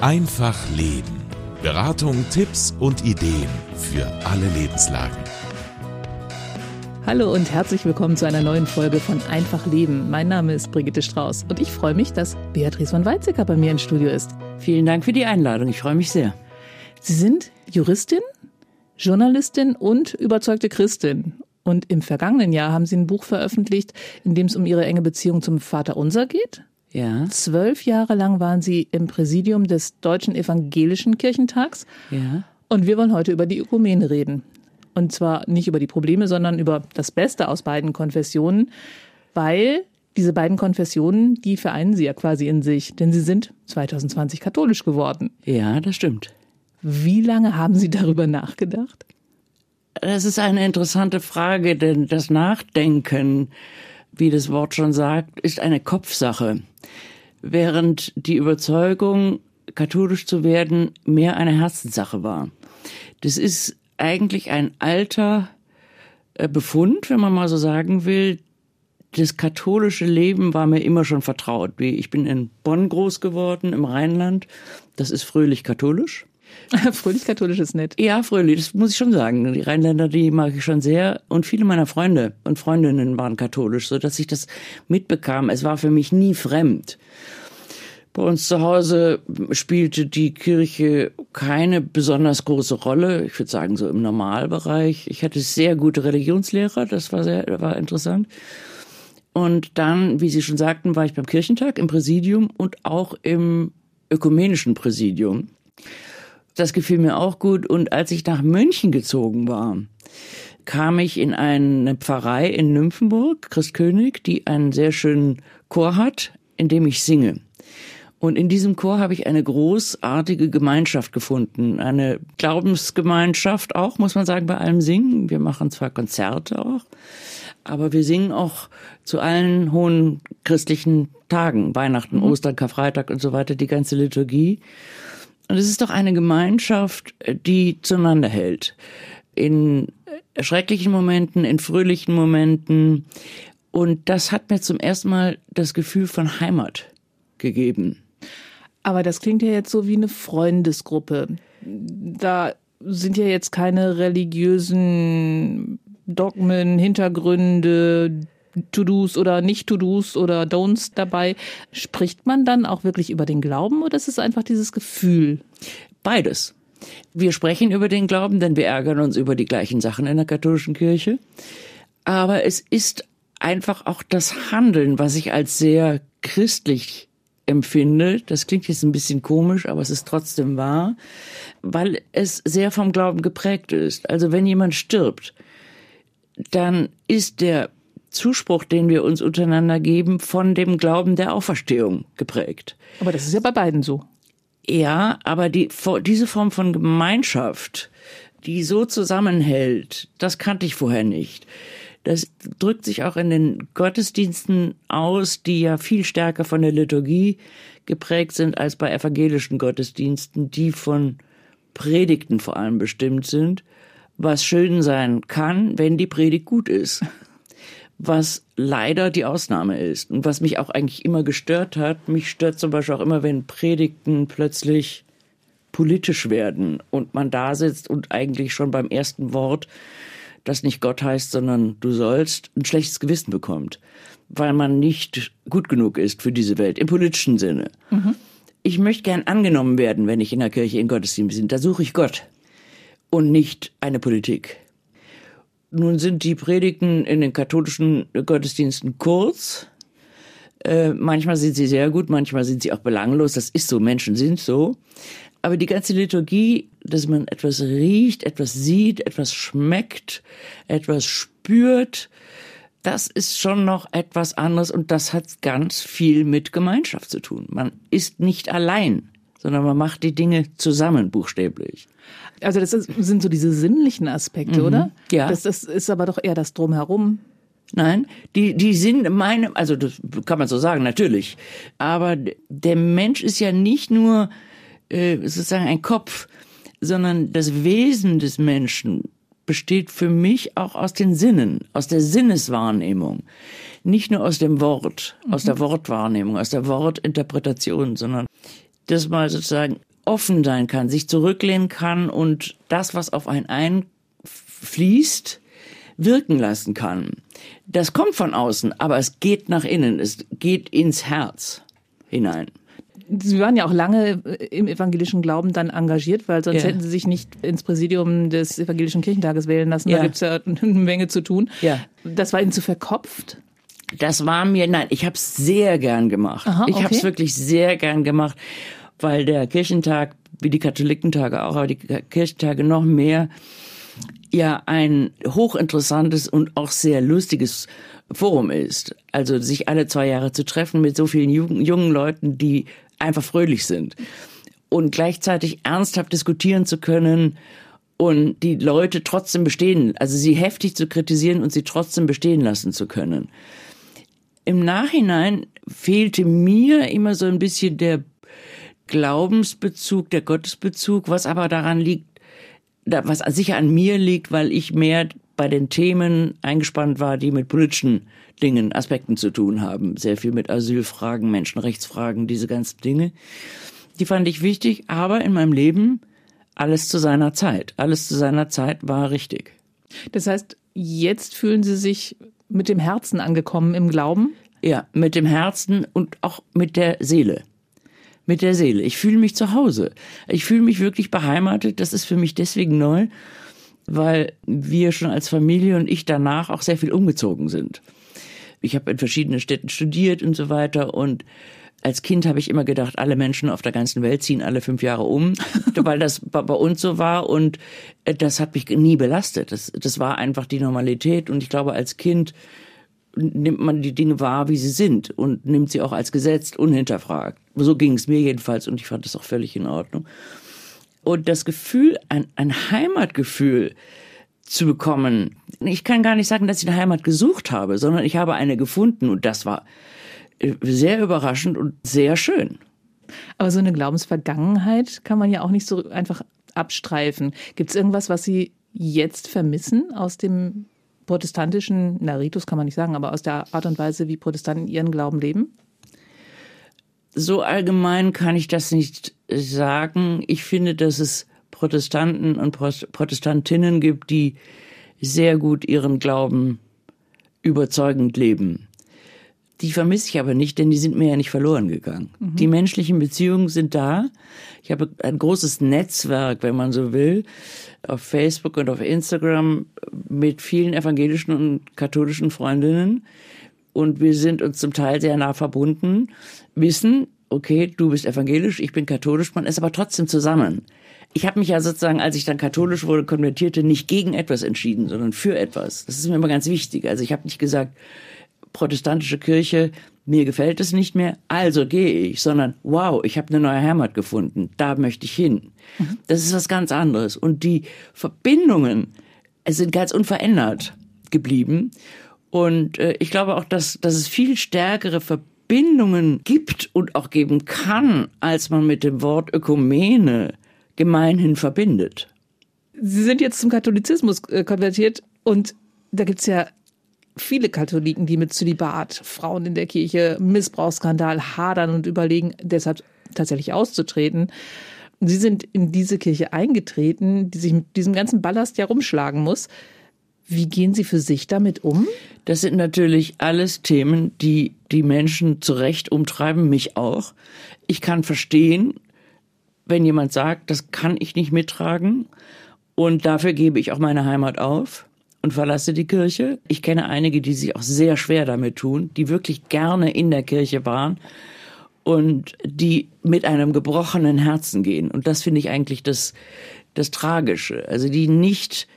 Einfach Leben. Beratung, Tipps und Ideen für alle Lebenslagen. Hallo und herzlich willkommen zu einer neuen Folge von Einfach Leben. Mein Name ist Brigitte Strauß und ich freue mich, dass Beatrice von Weizsäcker bei mir im Studio ist. Vielen Dank für die Einladung. Ich freue mich sehr. Sie sind Juristin, Journalistin und überzeugte Christin. Und im vergangenen Jahr haben Sie ein Buch veröffentlicht, in dem es um Ihre enge Beziehung zum Vater Unser geht. Ja. Zwölf Jahre lang waren Sie im Präsidium des Deutschen Evangelischen Kirchentags. Ja. Und wir wollen heute über die Ökumene reden. Und zwar nicht über die Probleme, sondern über das Beste aus beiden Konfessionen, weil diese beiden Konfessionen, die vereinen Sie ja quasi in sich, denn Sie sind 2020 katholisch geworden. Ja, das stimmt. Wie lange haben Sie darüber nachgedacht? Das ist eine interessante Frage, denn das Nachdenken, wie das Wort schon sagt, ist eine Kopfsache. Während die Überzeugung, katholisch zu werden, mehr eine Herzenssache war. Das ist eigentlich ein alter äh, Befund, wenn man mal so sagen will. Das katholische Leben war mir immer schon vertraut. Ich bin in Bonn groß geworden, im Rheinland. Das ist fröhlich katholisch. fröhlich katholisch ist nett. Ja, fröhlich, das muss ich schon sagen. Die Rheinländer, die mag ich schon sehr. Und viele meiner Freunde und Freundinnen waren katholisch, so dass ich das mitbekam. Es war für mich nie fremd. Bei uns zu Hause spielte die Kirche keine besonders große Rolle. Ich würde sagen, so im Normalbereich. Ich hatte sehr gute Religionslehrer, das war sehr, war interessant. Und dann, wie Sie schon sagten, war ich beim Kirchentag im Präsidium und auch im ökumenischen Präsidium. Das gefiel mir auch gut. Und als ich nach München gezogen war, kam ich in eine Pfarrei in Nymphenburg, Christkönig, die einen sehr schönen Chor hat, in dem ich singe. Und in diesem Chor habe ich eine großartige Gemeinschaft gefunden. Eine Glaubensgemeinschaft auch, muss man sagen, bei allem Singen. Wir machen zwar Konzerte auch, aber wir singen auch zu allen hohen christlichen Tagen, Weihnachten, mhm. Ostern, Karfreitag und so weiter, die ganze Liturgie. Und es ist doch eine Gemeinschaft, die zueinander hält. In schrecklichen Momenten, in fröhlichen Momenten. Und das hat mir zum ersten Mal das Gefühl von Heimat gegeben. Aber das klingt ja jetzt so wie eine Freundesgruppe. Da sind ja jetzt keine religiösen Dogmen, Hintergründe, To-Dos oder Nicht-To-Dos oder Don'ts dabei. Spricht man dann auch wirklich über den Glauben oder ist es einfach dieses Gefühl? Beides. Wir sprechen über den Glauben, denn wir ärgern uns über die gleichen Sachen in der katholischen Kirche. Aber es ist einfach auch das Handeln, was ich als sehr christlich empfinde. Das klingt jetzt ein bisschen komisch, aber es ist trotzdem wahr, weil es sehr vom Glauben geprägt ist. Also wenn jemand stirbt, dann ist der Zuspruch, den wir uns untereinander geben, von dem Glauben der Auferstehung geprägt. Aber das ist ja bei beiden so. Ja, aber die, diese Form von Gemeinschaft, die so zusammenhält, das kannte ich vorher nicht. Das drückt sich auch in den Gottesdiensten aus, die ja viel stärker von der Liturgie geprägt sind als bei evangelischen Gottesdiensten, die von Predigten vor allem bestimmt sind, was schön sein kann, wenn die Predigt gut ist was leider die Ausnahme ist und was mich auch eigentlich immer gestört hat. Mich stört zum Beispiel auch immer, wenn Predigten plötzlich politisch werden und man da sitzt und eigentlich schon beim ersten Wort, das nicht Gott heißt, sondern du sollst, ein schlechtes Gewissen bekommt, weil man nicht gut genug ist für diese Welt, im politischen Sinne. Mhm. Ich möchte gern angenommen werden, wenn ich in der Kirche in Gottesdienst bin. Da suche ich Gott und nicht eine Politik. Nun sind die Predigten in den katholischen Gottesdiensten kurz. Äh, manchmal sind sie sehr gut, manchmal sind sie auch belanglos. Das ist so, Menschen sind so. Aber die ganze Liturgie, dass man etwas riecht, etwas sieht, etwas schmeckt, etwas spürt, das ist schon noch etwas anderes und das hat ganz viel mit Gemeinschaft zu tun. Man ist nicht allein, sondern man macht die Dinge zusammen, buchstäblich. Also das ist, sind so diese sinnlichen Aspekte, mhm. oder? Ja. Das, das ist aber doch eher das Drumherum. Nein, die, die sind meine, also das kann man so sagen, natürlich. Aber der Mensch ist ja nicht nur äh, sozusagen ein Kopf, sondern das Wesen des Menschen besteht für mich auch aus den Sinnen, aus der Sinneswahrnehmung. Nicht nur aus dem Wort, aus der mhm. Wortwahrnehmung, aus der Wortinterpretation, sondern das mal sozusagen offen sein kann, sich zurücklehnen kann und das, was auf einen einfließt, wirken lassen kann. Das kommt von außen, aber es geht nach innen, es geht ins Herz hinein. Sie waren ja auch lange im evangelischen Glauben dann engagiert, weil sonst Ja. hätten Sie sich nicht ins Präsidium des evangelischen Kirchentages wählen lassen. Da Ja. gibt's ja eine Menge zu tun. Ja. Das war Ihnen zu verkopft? Das war mir, nein, ich habe es sehr gern gemacht. Aha, Ich habe es okay. wirklich sehr gern gemacht, weil der Kirchentag, wie die Katholikentage auch, aber die Kirchentage noch mehr, ja ein hochinteressantes und auch sehr lustiges Forum ist. Also sich alle zwei Jahre zu treffen mit so vielen jungen, Leuten, die einfach fröhlich sind. Und gleichzeitig ernsthaft diskutieren zu können und die Leute trotzdem bestehen, also sie heftig zu kritisieren und sie trotzdem bestehen lassen zu können. Im Nachhinein fehlte mir immer so ein bisschen der Glaubensbezug, der Gottesbezug, was aber daran liegt, was sicher an mir liegt, weil ich mehr bei den Themen eingespannt war, die mit politischen Dingen, Aspekten zu tun haben. Sehr viel mit Asylfragen, Menschenrechtsfragen, diese ganzen Dinge. Die fand ich wichtig, aber in meinem Leben alles zu seiner Zeit. Alles zu seiner Zeit war richtig. Das heißt, jetzt fühlen Sie sich mit dem Herzen angekommen im Glauben? Ja, mit dem Herzen und auch mit der Seele. Mit der Seele. Ich fühle mich zu Hause. Ich fühle mich wirklich beheimatet. Das ist für mich deswegen neu, weil wir schon als Familie und ich danach auch sehr viel umgezogen sind. Ich habe in verschiedenen Städten studiert und so weiter und als Kind habe ich immer gedacht, alle Menschen auf der ganzen Welt ziehen alle fünf Jahre um, weil das bei uns so war und äh, das hat mich nie belastet. Das, das war einfach die Normalität und ich glaube, als Kind nimmt man die Dinge wahr, wie sie sind und nimmt sie auch als gesetzt, unhinterfragt. So ging es mir jedenfalls und ich fand das auch völlig in Ordnung. Und das Gefühl, ein, ein Heimatgefühl zu bekommen, ich kann gar nicht sagen, dass ich eine Heimat gesucht habe, sondern ich habe eine gefunden und das war äh, sehr überraschend und sehr schön. Aber so eine Glaubensvergangenheit kann man ja auch nicht so einfach abstreifen. Gibt es irgendwas, was Sie jetzt vermissen aus dem protestantischen, na Ritus kann man nicht sagen, aber aus der Art und Weise, wie Protestanten ihren Glauben leben? So allgemein kann ich das nicht sagen. Ich finde, dass es Protestanten und Protestantinnen gibt, die sehr gut ihren Glauben überzeugend leben. Die vermisse ich aber nicht, denn die sind mir ja nicht verloren gegangen. Die menschlichen Beziehungen sind da. Ich habe ein großes Netzwerk, wenn man so will, auf Facebook und auf Instagram mit vielen evangelischen und katholischen Freundinnen. Und wir sind uns zum Teil sehr nah verbunden, wissen, okay, du bist evangelisch, ich bin katholisch, man ist aber trotzdem zusammen. Ich habe mich ja sozusagen, als ich dann katholisch wurde, konvertierte, nicht gegen etwas entschieden, sondern für etwas. Das ist mir immer ganz wichtig. Also ich habe nicht gesagt, protestantische Kirche, mir gefällt es nicht mehr, also gehe ich, sondern wow, ich habe eine neue Heimat gefunden, da möchte ich hin. Das ist was ganz anderes. Und die Verbindungen sind ganz unverändert geblieben. Und äh, ich glaube auch, dass, dass es viel stärkere Verbindungen gibt und auch geben kann, als man mit dem Wort Ökumene gemeinhin verbindet. Sie sind jetzt zum Katholizismus äh, konvertiert und da gibt's ja viele Katholiken, die mit Zölibat, Frauen in der Kirche, Missbrauchsskandal hadern und überlegen, deshalb tatsächlich auszutreten. Sie sind in diese Kirche eingetreten, die sich mit diesem ganzen Ballast ja rumschlagen muss. Wie gehen Sie für sich damit um? Das sind natürlich alles Themen, die die Menschen zu Recht umtreiben, mich auch. Ich kann verstehen, wenn jemand sagt, das kann ich nicht mittragen und dafür gebe ich auch meine Heimat auf und verlasse die Kirche. Ich kenne einige, die sich auch sehr schwer damit tun, die wirklich gerne in der Kirche waren und die mit einem gebrochenen Herzen gehen. Und das finde ich eigentlich das, das Tragische. Also die nicht,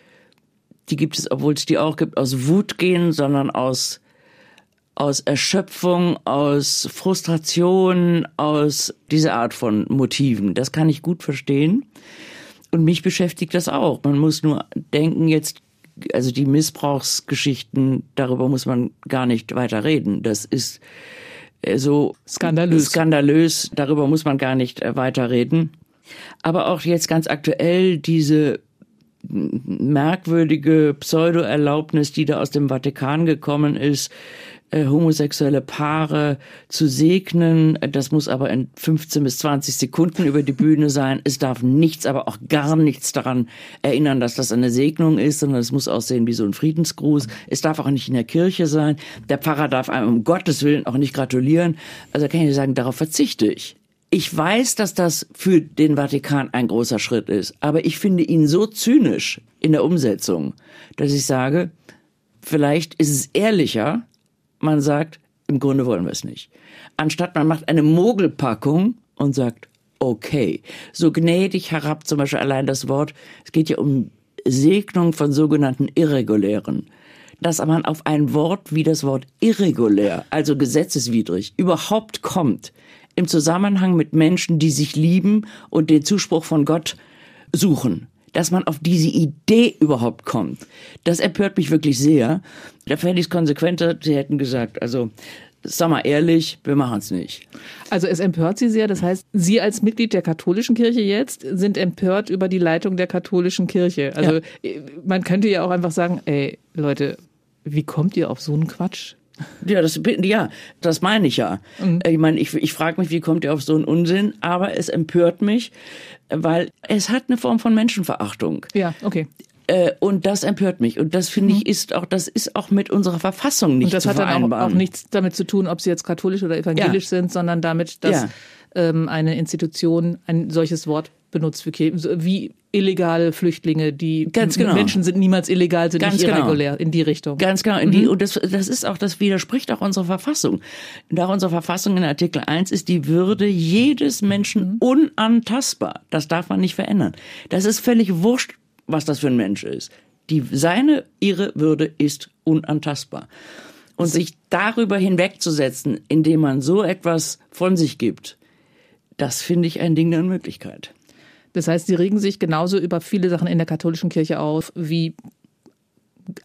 die gibt es, obwohl es die auch gibt, aus Wut gehen, sondern aus, aus Erschöpfung, aus Frustration, aus dieser Art von Motiven. Das kann ich gut verstehen. Und mich beschäftigt das auch. Man muss nur denken, jetzt, also die Missbrauchsgeschichten, darüber muss man gar nicht weiter reden. Das ist äh, so Skandalös. skandalös, darüber muss man gar nicht äh, weiter reden. Aber auch jetzt ganz aktuell diese merkwürdige Pseudo-Erlaubnis, die da aus dem Vatikan gekommen ist, äh, homosexuelle Paare zu segnen. Das muss aber in 15 bis 20 Sekunden über die Bühne sein. Es darf nichts, aber auch gar nichts daran erinnern, dass das eine Segnung ist, sondern es muss aussehen wie so ein Friedensgruß. Es darf auch nicht in der Kirche sein. Der Pfarrer darf einem um Gottes Willen auch nicht gratulieren. Also kann ich sagen, darauf verzichte ich. Ich weiß, dass das für den Vatikan ein großer Schritt ist, aber ich finde ihn so zynisch in der Umsetzung, dass ich sage, vielleicht ist es ehrlicher, man sagt, im Grunde wollen wir es nicht. Anstatt man macht eine Mogelpackung und sagt, okay, so gnädig herab, zum Beispiel allein das Wort, es geht ja um Segnung von sogenannten Irregulären dass man auf ein Wort wie das Wort irregulär, also gesetzeswidrig, überhaupt kommt, im Zusammenhang mit Menschen, die sich lieben und den Zuspruch von Gott suchen. Dass man auf diese Idee überhaupt kommt, das empört mich wirklich sehr. Da fände ich es konsequenter, sie hätten gesagt, also sag mal ehrlich, wir machen es nicht. Also es empört Sie sehr. Das heißt, Sie als Mitglied der katholischen Kirche jetzt sind empört über die Leitung der katholischen Kirche. Also ja. man könnte ja auch einfach sagen, ey Leute, wie kommt ihr auf so einen Quatsch? Ja, das, ja, das meine ich ja. Mhm. Ich meine, ich, ich frage mich, wie kommt ihr auf so einen Unsinn? Aber es empört mich, weil es hat eine Form von Menschenverachtung. Ja, okay. Äh, und das empört mich. Und das finde mhm. ich ist auch, das ist auch mit unserer Verfassung nicht Und das hat dann auch, auch, nichts damit zu tun, ob sie jetzt katholisch oder evangelisch ja. sind, sondern damit, dass ja. ähm, eine Institution ein solches Wort benutzt wie illegale Flüchtlinge, die genau. Menschen sind niemals illegal, sind Ganz nicht genau. irregulär genau. in die Richtung. Ganz genau. In die, mhm. Und das, das ist auch, das widerspricht auch unserer Verfassung. Da unsere Verfassung in Artikel 1 ist die Würde jedes Menschen mhm. unantastbar. Das darf man nicht verändern. Das ist völlig wurscht, was das für ein Mensch ist. Die, seine, ihre Würde ist unantastbar. Und sich darüber hinwegzusetzen, indem man so etwas von sich gibt, das finde ich ein Ding der Unmöglichkeit. Das heißt, sie regen sich genauso über viele Sachen in der katholischen Kirche auf, wie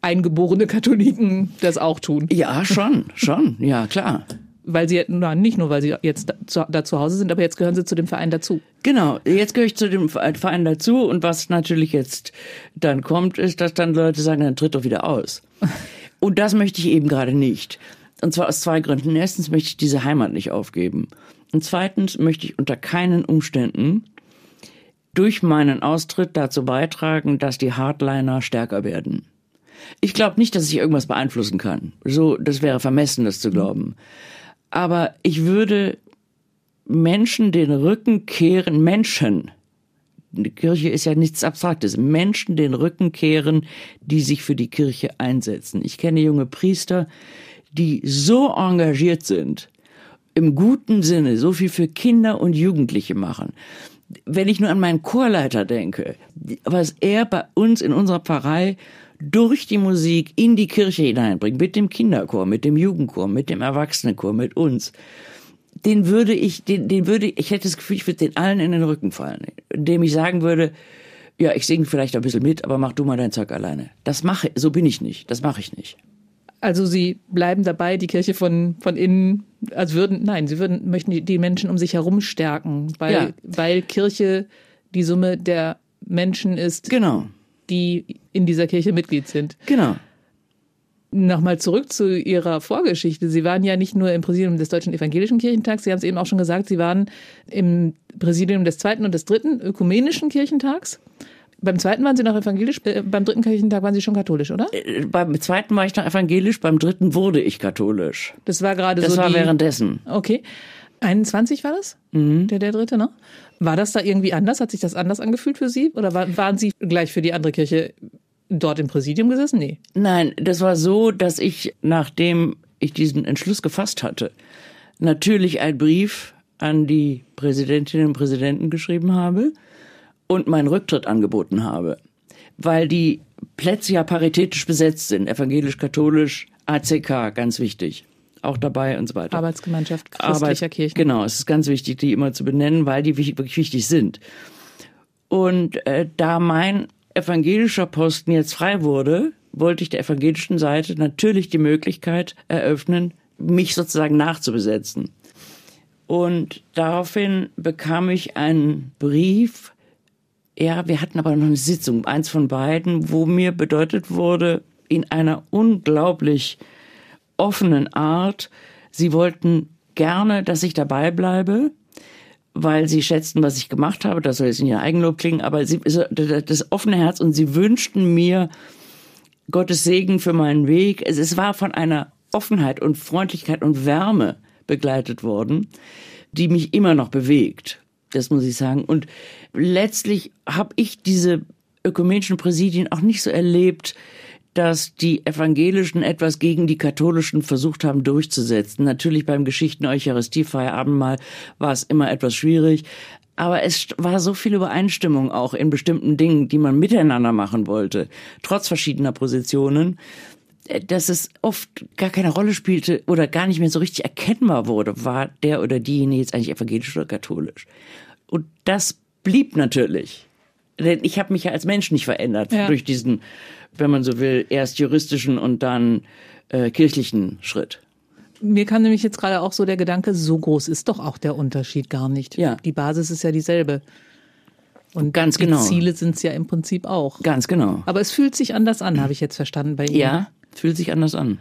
eingeborene Katholiken das auch tun. Ja, schon, schon, ja, klar. Weil sie, na, nicht nur, weil sie jetzt da, da zu Hause sind, aber jetzt gehören sie zu dem Verein dazu. Genau, jetzt gehöre ich zu dem Verein dazu und was natürlich jetzt dann kommt, ist, dass dann Leute sagen, dann tritt doch wieder aus. Und das möchte ich eben gerade nicht. Und zwar aus zwei Gründen. Erstens möchte ich diese Heimat nicht aufgeben. Und zweitens möchte ich unter keinen Umständen durch meinen Austritt dazu beitragen, dass die Hardliner stärker werden. Ich glaube nicht, dass ich irgendwas beeinflussen kann. So, das wäre vermessen, das zu glauben. Aber ich würde Menschen den Rücken kehren, Menschen, die Kirche ist ja nichts Abstraktes, Menschen den Rücken kehren, die sich für die Kirche einsetzen. Ich kenne junge Priester, die so engagiert sind, im guten Sinne, so viel für Kinder und Jugendliche machen, wenn ich nur an meinen Chorleiter denke, was er bei uns in unserer Pfarrei durch die Musik in die Kirche hineinbringt, mit dem Kinderchor, mit dem Jugendchor, mit dem Erwachsenenchor, mit uns, den würde ich, den, den würde, ich hätte das Gefühl, ich würde den allen in den Rücken fallen, indem ich sagen würde, ja, ich singe vielleicht ein bisschen mit, aber mach du mal dein Zeug alleine. Das mache, so bin ich nicht, das mache ich nicht. Also sie bleiben dabei, die Kirche von, von innen, also würden, nein, sie würden, möchten die, die Menschen um sich herum stärken, weil, ja. weil Kirche die Summe der Menschen ist, genau. die in dieser Kirche Mitglied sind. Genau. Nochmal zurück zu Ihrer Vorgeschichte. Sie waren ja nicht nur im Präsidium des Deutschen Evangelischen Kirchentags, Sie haben es eben auch schon gesagt, Sie waren im Präsidium des zweiten und des dritten Ökumenischen Kirchentags. Beim zweiten waren Sie noch evangelisch, äh, beim dritten Kirchentag waren Sie schon katholisch, oder? Äh, beim zweiten war ich noch evangelisch, beim dritten wurde ich katholisch. Das war gerade so. Das war die, währenddessen. Okay. 21 war das? Mhm. Der, der dritte, ne? War das da irgendwie anders? Hat sich das anders angefühlt für Sie? Oder war, waren Sie gleich für die andere Kirche dort im Präsidium gesessen? Nee. Nein, das war so, dass ich, nachdem ich diesen Entschluss gefasst hatte, natürlich einen Brief an die Präsidentinnen und Präsidenten geschrieben habe und meinen Rücktritt angeboten habe, weil die Plätze ja paritätisch besetzt sind, evangelisch-katholisch, ACK, ganz wichtig. Auch dabei und so weiter. Arbeitsgemeinschaft christlicher Arbeit, Kirchen. Genau, es ist ganz wichtig, die immer zu benennen, weil die wirklich wichtig sind. Und äh, da mein evangelischer Posten jetzt frei wurde, wollte ich der evangelischen Seite natürlich die Möglichkeit eröffnen, mich sozusagen nachzubesetzen. Und daraufhin bekam ich einen Brief ja, wir hatten aber noch eine Sitzung, eins von beiden, wo mir bedeutet wurde, in einer unglaublich offenen Art. Sie wollten gerne, dass ich dabei bleibe, weil sie schätzten, was ich gemacht habe. Das soll jetzt in ihr Eigenlob klingen, aber sie, das offene Herz und sie wünschten mir Gottes Segen für meinen Weg. Es, es war von einer Offenheit und Freundlichkeit und Wärme begleitet worden, die mich immer noch bewegt. Das muss ich sagen. Und letztlich habe ich diese ökumenischen Präsidien auch nicht so erlebt, dass die Evangelischen etwas gegen die Katholischen versucht haben durchzusetzen. Natürlich beim Geschichten Eucharistiefeierabendmahl war es immer etwas schwierig. Aber es war so viel Übereinstimmung auch in bestimmten Dingen, die man miteinander machen wollte, trotz verschiedener Positionen, dass es oft gar keine Rolle spielte oder gar nicht mehr so richtig erkennbar wurde, war der oder diejenige jetzt eigentlich evangelisch oder katholisch. Und das blieb natürlich. Denn ich habe mich ja als Mensch nicht verändert ja. durch diesen wenn man so will, erst juristischen und dann äh, kirchlichen Schritt. Mir kam nämlich jetzt gerade auch so der Gedanke, so groß ist doch auch der Unterschied gar nicht. Ja. Die Basis ist ja dieselbe. Und Ganz die genau. Ziele sind es ja im Prinzip auch. Ganz genau. Aber es fühlt sich anders an, habe ich jetzt verstanden bei Ihnen. Ja, fühlt sich anders an.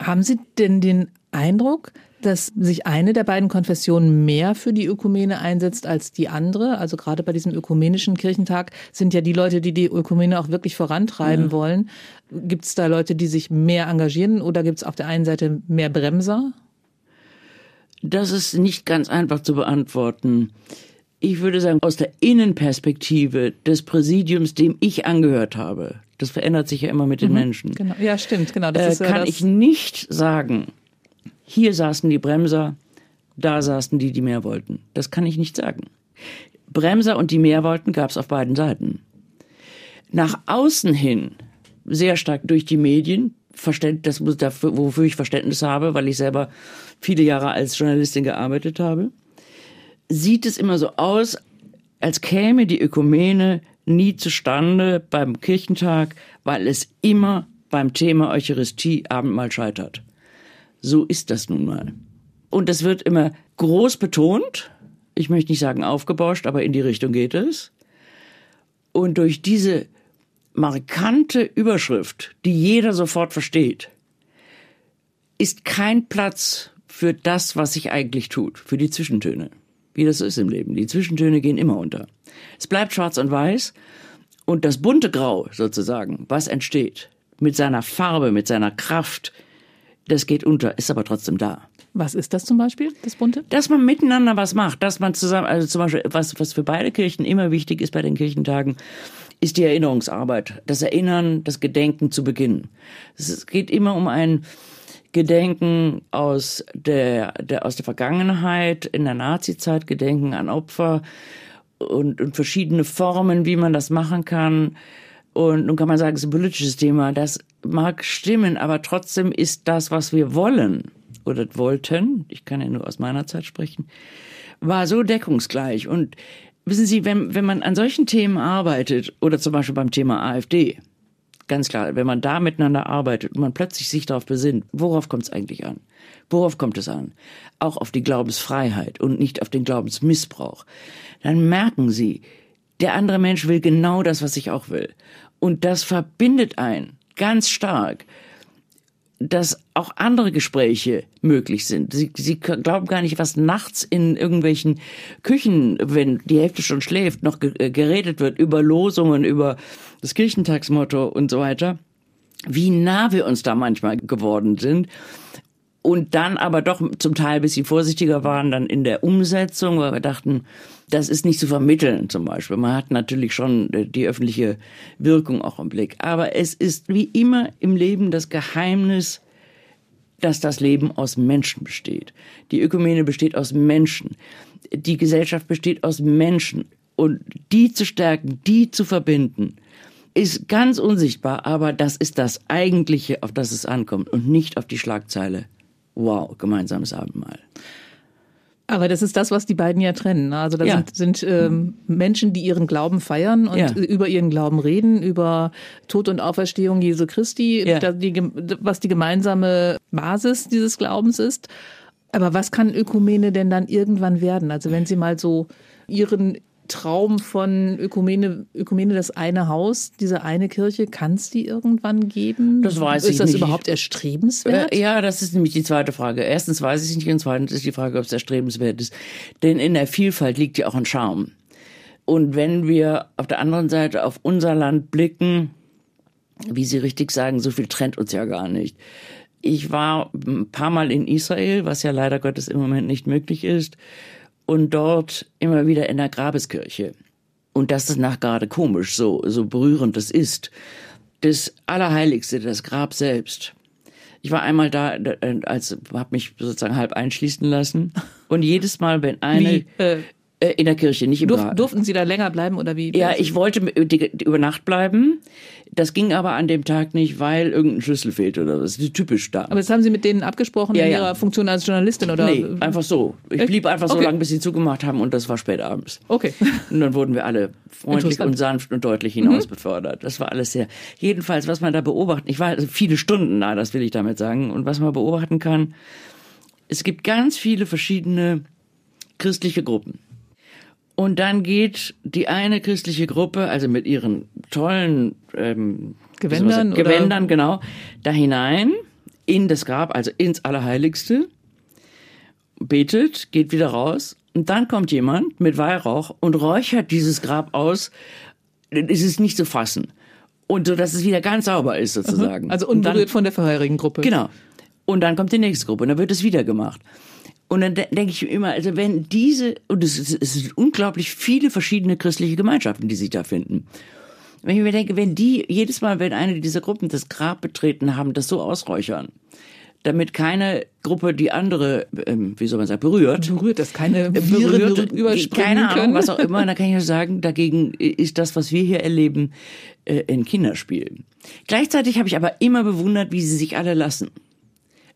Haben Sie denn den Eindruck, dass sich eine der beiden Konfessionen mehr für die Ökumene einsetzt als die andere. Also gerade bei diesem ökumenischen Kirchentag sind ja die Leute, die die Ökumene auch wirklich vorantreiben ja. wollen. Gibt es da Leute, die sich mehr engagieren oder gibt es auf der einen Seite mehr Bremser? Das ist nicht ganz einfach zu beantworten. Ich würde sagen, aus der Innenperspektive des Präsidiums, dem ich angehört habe, das verändert sich ja immer mit den mhm, Menschen. Genau. Ja, stimmt, genau. Das äh, ist, kann ich nicht sagen, hier saßen die Bremser, da saßen die, die mehr wollten. Das kann ich nicht sagen. Bremser und die mehr wollten gab es auf beiden Seiten. Nach außen hin, sehr stark durch die Medien, das, dafür, wofür ich Verständnis habe, weil ich selber viele Jahre als Journalistin gearbeitet habe, sieht es immer so aus, als käme die Ökumene nie zustande beim Kirchentag, weil es immer beim Thema Eucharistie Abendmahl scheitert. So ist das nun mal. Und das wird immer groß betont. Ich möchte nicht sagen aufgebauscht, aber in die Richtung geht es. Und durch diese markante Überschrift, die jeder sofort versteht, ist kein Platz für das, was sich eigentlich tut, für die Zwischentöne. Wie das so ist im Leben. Die Zwischentöne gehen immer unter. Es bleibt schwarz und weiß und das bunte Grau sozusagen, was entsteht, mit seiner Farbe, mit seiner Kraft, das geht unter, ist aber trotzdem da. Was ist das zum Beispiel, das Bunte? Dass man miteinander was macht, dass man zusammen, also zum Beispiel, was, was für beide Kirchen immer wichtig ist bei den Kirchentagen, ist die Erinnerungsarbeit, das Erinnern, das Gedenken zu Beginn. Es geht immer um ein Gedenken aus der, der, aus der Vergangenheit, in der Nazizeit, Gedenken an Opfer und, und verschiedene Formen, wie man das machen kann. Und nun kann man sagen, es ist ein politisches Thema. Das mag stimmen, aber trotzdem ist das, was wir wollen oder wollten, ich kann ja nur aus meiner Zeit sprechen, war so deckungsgleich. Und wissen Sie, wenn, wenn man an solchen Themen arbeitet oder zum Beispiel beim Thema AfD, ganz klar, wenn man da miteinander arbeitet und man plötzlich sich darauf besinnt, worauf kommt es eigentlich an? Worauf kommt es an? Auch auf die Glaubensfreiheit und nicht auf den Glaubensmissbrauch. Dann merken Sie, der andere Mensch will genau das, was ich auch will. Und das verbindet einen ganz stark, dass auch andere Gespräche möglich sind. Sie, sie glauben gar nicht, was nachts in irgendwelchen Küchen, wenn die Hälfte schon schläft, noch äh, geredet wird über Losungen, über das Kirchentagsmotto und so weiter. Wie nah wir uns da manchmal geworden sind und dann aber doch zum Teil ein bisschen vorsichtiger waren dann in der Umsetzung, weil wir dachten, das ist nicht zu vermitteln zum Beispiel. Man hat natürlich schon äh, die öffentliche Wirkung auch im Blick. Aber es ist wie immer im Leben das Geheimnis, dass das Leben aus Menschen besteht. Die Ökumene besteht aus Menschen. Die Gesellschaft besteht aus Menschen. Und die zu stärken, die zu verbinden, ist ganz unsichtbar, aber das ist das Eigentliche, auf das es ankommt und nicht auf die Schlagzeile. Wow, gemeinsames Abendmahl. Aber das ist das, was die beiden ja trennen. Also da ja. sind, sind ähm, Menschen, die ihren Glauben feiern und ja. über ihren Glauben reden, über Tod und Auferstehung Jesu Christi, ja. die, was die gemeinsame Basis dieses Glaubens ist. Aber was kann Ökumene denn dann irgendwann werden? Also wenn Sie mal so Ihren Traum von Ökumene, Ökumene das eine Haus, diese eine Kirche, kann es die irgendwann geben? Das weiß ist ich das nicht. überhaupt erstrebenswert? Äh, Ja, das ist nämlich die zweite Frage. Erstens weiß ich es nicht und zweitens ist die Frage, ob es erstrebenswert ist. Denn in der Vielfalt liegt ja auch ein Charme. Und wenn wir auf der anderen Seite auf unser Land blicken, wie Sie richtig sagen, so viel trennt uns ja gar nicht. Ich war ein paar Mal in Israel, was ja leider Gottes im Moment nicht möglich ist, und dort immer wieder in der Grabeskirche. Und das ist nach gerade komisch, so, so berührend das ist. Das Allerheiligste, das Grab selbst. Ich war einmal da, äh, als habe mich sozusagen halb einschließen lassen. Und jedes Mal, wenn eine Wie, äh, äh, in der Kirche, nicht im Durf, durften Sie da länger bleiben oder wie? Ja, ich wollte über Nacht bleiben. Das ging aber an dem Tag nicht, weil irgendein Schlüssel fehlt oder was. Das ist typisch da. Aber das haben Sie mit denen abgesprochen Ja, in ja. Ihrer Funktion als Journalistin oder? nee, einfach so. Ich blieb einfach so Okay. lange, bis sie zugemacht haben und das war spät abends. Okay. Und dann wurden wir alle freundlich und sanft und deutlich hinaus befördert. Das war alles sehr. Jedenfalls, was man da beobachten, ich war also viele Stunden da, das will ich damit sagen. Und was man beobachten kann, es gibt ganz viele verschiedene christliche Gruppen. Und dann geht die eine christliche Gruppe, also mit ihren tollen ähm, Gewändern Gewändern, genau, da hinein in das Grab, also ins Allerheiligste, betet, geht wieder raus und dann kommt jemand mit Weihrauch und räuchert dieses Grab aus. Es ist nicht zu fassen. Und so, dass es wieder ganz sauber ist, sozusagen. Also Und dann- unberührt von der vorherigen Gruppe. Genau. Und dann kommt die nächste Gruppe und dann wird es wieder gemacht. Und dann de denke ich mir immer, also wenn diese, und es, ist- es sind unglaublich viele verschiedene christliche Gemeinschaften, die sich da finden. Wenn ich mir denke, wenn die jedes Mal, wenn eine dieser Gruppen das Grab betreten haben, das so ausräuchern, damit keine Gruppe die andere, ähm, wie soll man sagen, berührt, Berührt, dass keine Viren berührt, überspringen keine Ahnung, können. was auch immer, da kann ich nur sagen, dagegen ist das, was wir hier erleben, äh, ein Kinderspiel. Gleichzeitig habe ich aber immer bewundert, wie sie sich alle lassen.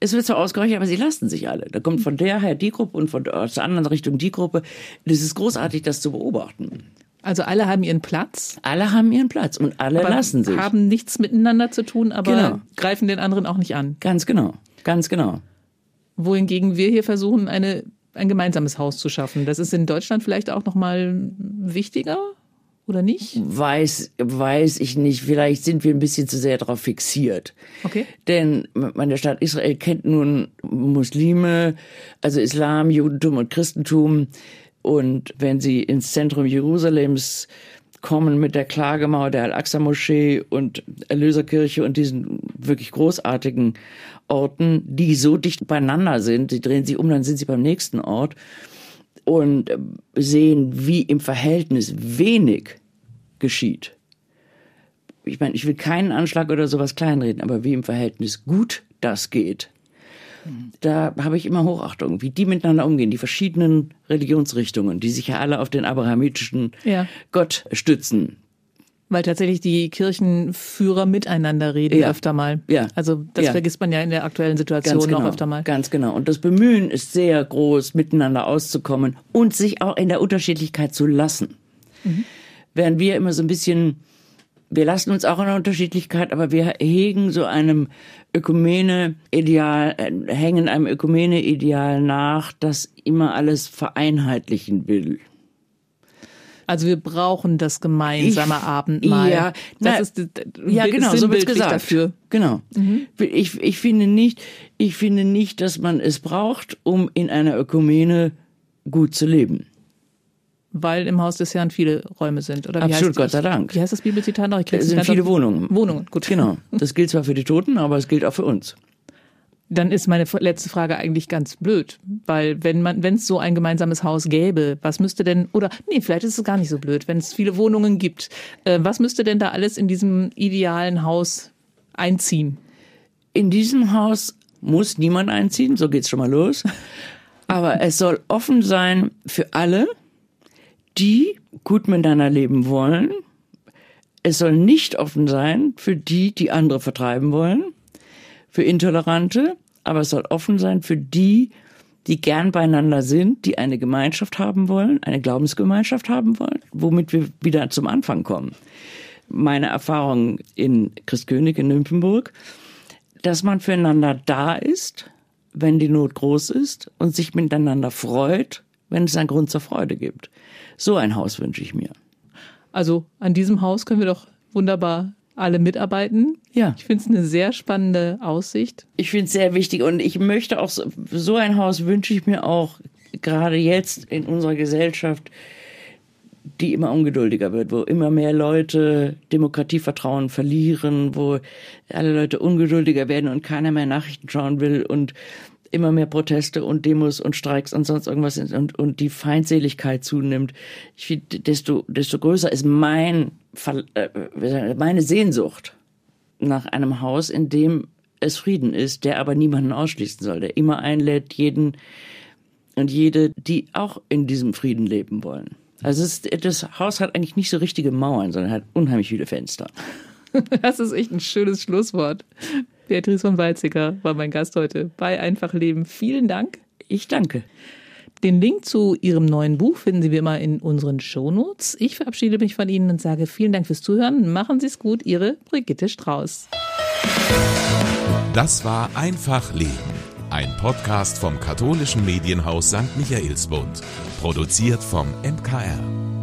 Es wird zwar ausgeräuchert, aber sie lassen sich alle. Da kommt von der her die Gruppe und von der, aus der anderen Richtung die Gruppe. Das ist großartig, das zu beobachten. Also alle haben ihren Platz. Alle haben ihren Platz und alle aber lassen sich. haben nichts miteinander zu tun, aber Genau. greifen den anderen auch nicht an. Ganz genau, ganz genau. Wohingegen wir hier versuchen, eine, ein gemeinsames Haus zu schaffen. Das ist in Deutschland vielleicht auch noch mal wichtiger oder nicht? Weiß, weiß ich nicht. Vielleicht sind wir ein bisschen zu sehr darauf fixiert. Okay. Denn meine Stadt Israel kennt nun Muslime, also Islam, Judentum und Christentum. Und wenn sie ins Zentrum Jerusalems kommen mit der Klagemauer der Al-Aqsa-Moschee und Erlöserkirche und diesen wirklich großartigen Orten, die so dicht beieinander sind, sie drehen sich um, dann sind sie beim nächsten Ort und äh, sehen, wie im Verhältnis wenig geschieht. Ich meine, ich will keinen Anschlag oder sowas kleinreden, aber wie im Verhältnis gut das geht, da habe ich immer Hochachtung, wie die miteinander umgehen, die verschiedenen Religionsrichtungen, die sich ja alle auf den abrahamitischen Ja. Gott stützen. Weil tatsächlich die Kirchenführer miteinander reden Ja. öfter mal. Ja. Also das Ja. vergisst man ja in der aktuellen Situation Ganz genau, noch öfter mal. ganz genau. Und das Bemühen ist sehr groß, miteinander auszukommen und sich auch in der Unterschiedlichkeit zu lassen. Mhm. Während wir immer so ein bisschen, wir lassen uns auch in der Unterschiedlichkeit, aber wir hegen so einem Ökumene-Ideal, äh, hängen einem Ökumene-Ideal nach, das immer alles vereinheitlichen will. Also wir brauchen das gemeinsame Ich- Abendmahl. Ja, das na, ist ja genau, so sinnbildlich gesagt. dafür. Mhm. Genau. Ich, ich finde nicht, ich finde nicht, dass man es braucht, um in einer Ökumene gut zu leben. Weil im Haus des Herrn viele Räume sind. Oder wie Absolut, heißt, Gott sei Dank. Wie heißt das Bibelzitat noch? Ich Es sind viele Wohnungen. Wohnungen, gut. Genau. Das gilt zwar für die Toten, aber es gilt auch für uns. Dann ist meine letzte Frage eigentlich ganz blöd, weil wenn man, wenn es so ein gemeinsames Haus gäbe, was müsste denn, oder nee, vielleicht ist es gar nicht so blöd, wenn es viele Wohnungen gibt, äh, was müsste denn da alles in diesem idealen Haus einziehen? In diesem Haus muss niemand einziehen, so geht's schon mal los. Aber es soll offen sein für alle, die gut miteinander leben wollen. Es soll nicht offen sein für die, die andere vertreiben wollen, für Intolerante, aber es soll offen sein für die, die gern beieinander sind, die eine Gemeinschaft haben wollen, eine Glaubensgemeinschaft haben wollen, womit wir wieder zum Anfang kommen. Meine Erfahrung in Christkönig in Nymphenburg, dass man füreinander da ist, wenn die Not groß ist und sich miteinander freut, wenn es einen Grund zur Freude gibt. So ein Haus wünsche ich mir. Also an diesem Haus können wir doch wunderbar alle mitarbeiten. Ja. Ich finde es eine sehr spannende Aussicht. Ich finde es sehr wichtig und ich möchte auch so, so ein Haus wünsche ich mir auch gerade jetzt in unserer Gesellschaft, die immer ungeduldiger wird, wo immer mehr Leute Demokratievertrauen verlieren, wo alle Leute ungeduldiger werden und keiner mehr Nachrichten schauen will und immer mehr Proteste und Demos und Streiks und sonst irgendwas und, und die Feindseligkeit zunimmt. Ich finde, desto, desto größer ist mein, äh, meine Sehnsucht nach einem Haus, in dem es Frieden ist, der aber niemanden ausschließen soll, der immer einlädt, jeden und jede, die auch in diesem Frieden leben wollen. Also es, das Haus hat eigentlich nicht so richtige Mauern, sondern hat unheimlich viele Fenster. Das ist echt ein schönes Schlusswort. Beatrice von Weizsäcker war mein Gast heute bei Einfach Leben. Vielen Dank. Ich danke. Den Link zu Ihrem neuen Buch finden Sie wie immer in unseren Shownotes. Ich verabschiede mich von Ihnen und sage vielen Dank fürs Zuhören. Machen Sie es gut, Ihre Brigitte Strauß. Das war Einfach Leben, ein Podcast vom katholischen Medienhaus St. Michaelsbund, produziert vom MKR.